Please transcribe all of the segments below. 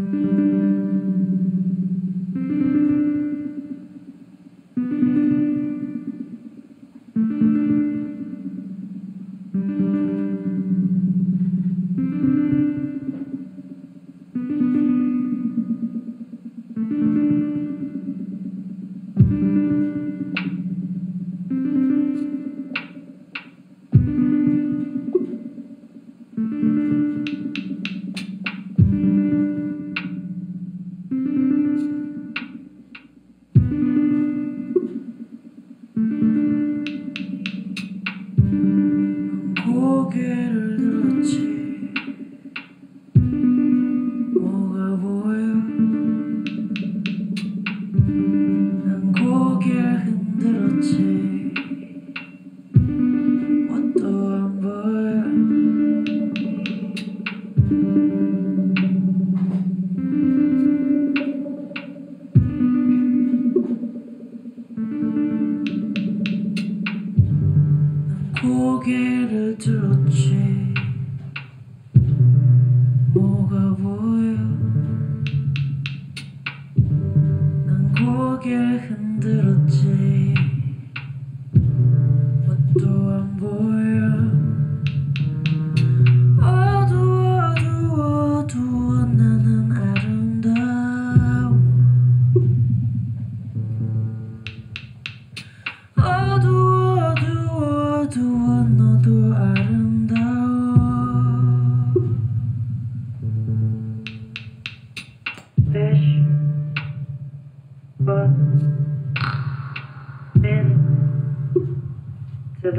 Mm-hmm.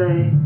Today